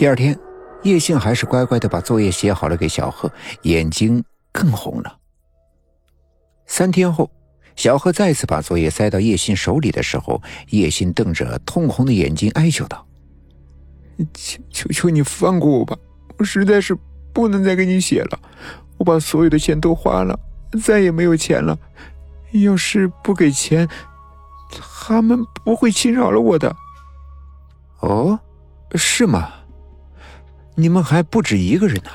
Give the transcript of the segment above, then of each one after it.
第二天，叶信还是乖乖的把作业写好了给小贺，眼睛更红了。三天后，小贺再次把作业塞到叶欣手里的时候，叶欣瞪着通红的眼睛哀求道：“求求求你放过我吧，我实在是不能再给你写了。我把所有的钱都花了，再也没有钱了。要是不给钱，他们不会轻饶了我的。”“哦，是吗？你们还不止一个人呢。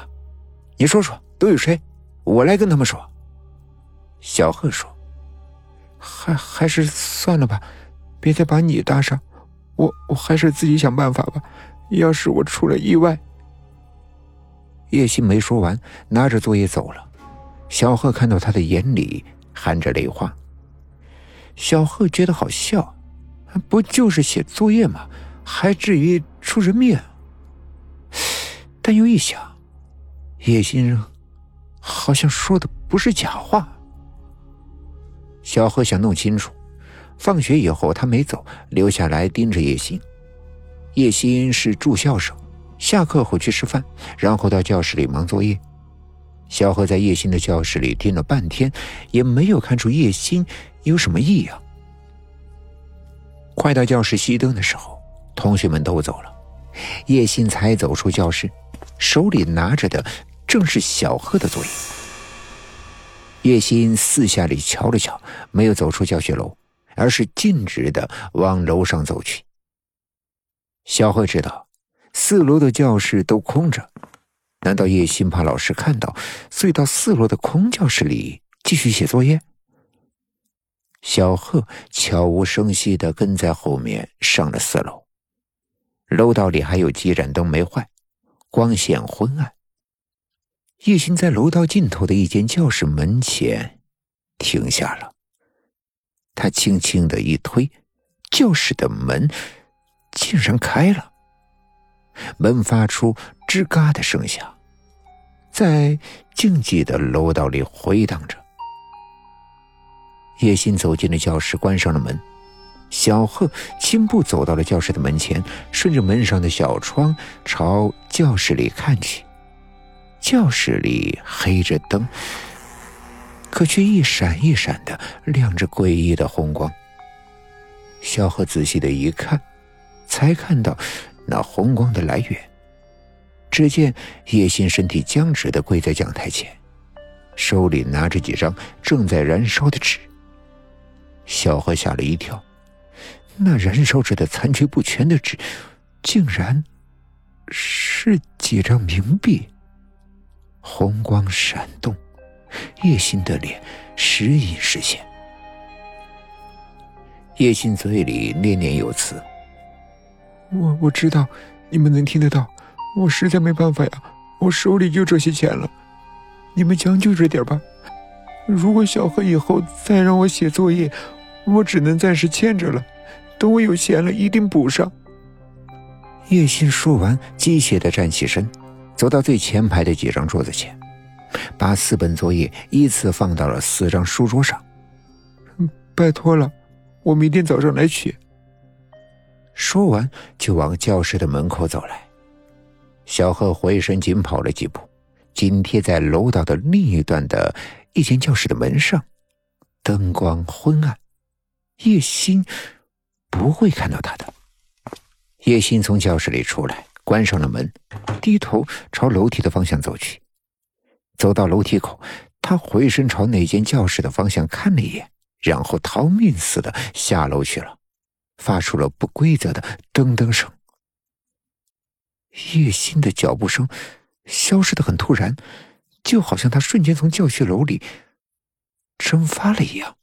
你说说都有谁？我来跟他们说。”小贺说：“还还是算了吧，别再把你搭上。我我还是自己想办法吧。要是我出了意外……”叶欣没说完，拿着作业走了。小贺看到他的眼里含着泪花。小贺觉得好笑，不就是写作业吗？还至于出人命？但又一想，叶欣好像说的不是假话。小贺想弄清楚，放学以后他没走，留下来盯着叶欣。叶欣是住校生，下课后去吃饭，然后到教室里忙作业。小贺在叶欣的教室里盯了半天，也没有看出叶欣有什么异样。快到教室熄灯的时候，同学们都走了，叶欣才走出教室，手里拿着的正是小贺的作业。叶欣四下里瞧了瞧，没有走出教学楼，而是径直的往楼上走去。小贺知道四楼的教室都空着，难道叶欣怕老师看到，所以到四楼的空教室里继续写作业？小贺悄无声息的跟在后面上了四楼，楼道里还有几盏灯没坏，光线昏暗。叶欣在楼道尽头的一间教室门前停下了，他轻轻的一推，教室的门竟然开了，门发出吱嘎的声响，在静寂的楼道里回荡着。叶欣走进了教室，关上了门。小贺轻步走到了教室的门前，顺着门上的小窗朝教室里看去。教室里黑着灯，可却一闪一闪的亮着诡异的红光。小贺仔细的一看，才看到那红光的来源。只见叶欣身体僵直的跪在讲台前，手里拿着几张正在燃烧的纸。小贺吓了一跳，那燃烧着的残缺不全的纸，竟然是几张冥币。红光闪动，叶欣的脸时隐时现。叶欣嘴里念念有词：“我我知道你们能听得到，我实在没办法呀，我手里就这些钱了，你们将就着点吧。如果小何以后再让我写作业，我只能暂时欠着了，等我有钱了一定补上。”叶欣说完，机械的站起身。走到最前排的几张桌子前，把四本作业依次放到了四张书桌上。拜托了，我明天早上来取。说完，就往教室的门口走来。小贺回身紧跑了几步，紧贴在楼道的另一端的一间教室的门上。灯光昏暗，叶欣不会看到他的。叶欣从教室里出来。关上了门，低头朝楼梯的方向走去。走到楼梯口，他回身朝那间教室的方向看了一眼，然后逃命似的下楼去了，发出了不规则的噔噔声。叶欣的脚步声消失的很突然，就好像他瞬间从教学楼里蒸发了一样。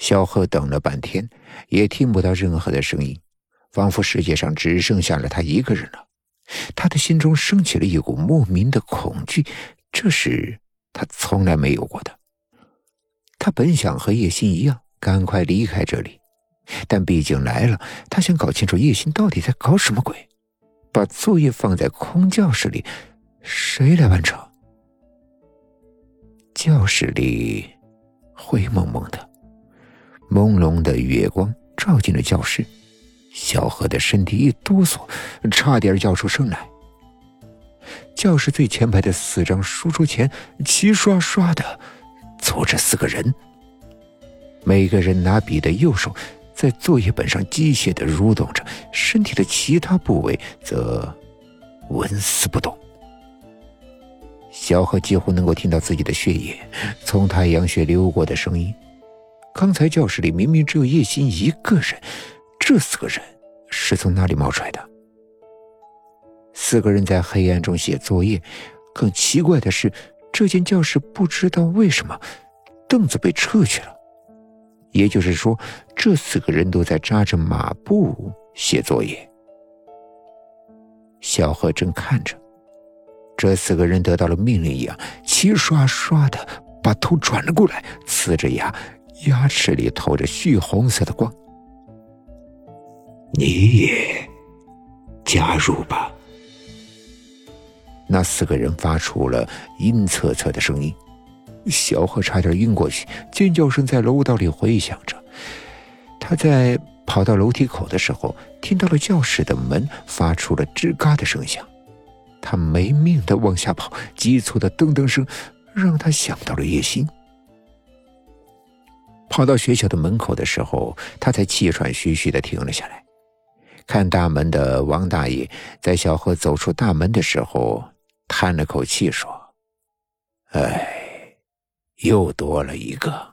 小贺等了半天，也听不到任何的声音。仿佛世界上只剩下了他一个人了，他的心中升起了一股莫名的恐惧，这是他从来没有过的。他本想和叶欣一样赶快离开这里，但毕竟来了，他想搞清楚叶欣到底在搞什么鬼。把作业放在空教室里，谁来完成？教室里灰蒙蒙的，朦胧的月光照进了教室。小何的身体一哆嗦，差点叫出声来。教室最前排的四张书桌前，齐刷刷的坐着四个人。每个人拿笔的右手在作业本上机械的蠕动着，身体的其他部位则纹丝不动。小何几乎能够听到自己的血液从太阳穴流过的声音。刚才教室里明明只有叶心一个人，这四个人是从哪里冒出来的？四个人在黑暗中写作业，更奇怪的是，这间教室不知道为什么凳子被撤去了。也就是说，这四个人都在扎着马步写作业。小贺正看着，这四个人得到了命令一样，齐刷刷的把头转了过来，呲着牙，牙齿里透着血红色的光。你也加入吧。那四个人发出了阴恻恻的声音，小贺差点晕过去，尖叫声在楼道里回响着。他在跑到楼梯口的时候，听到了教室的门发出了吱嘎的声响，他没命的往下跑，急促的噔噔声让他想到了叶心。跑到学校的门口的时候，他才气喘吁吁的停了下来，看大门的王大爷在小贺走出大门的时候。叹了口气说：“哎，又多了一个。”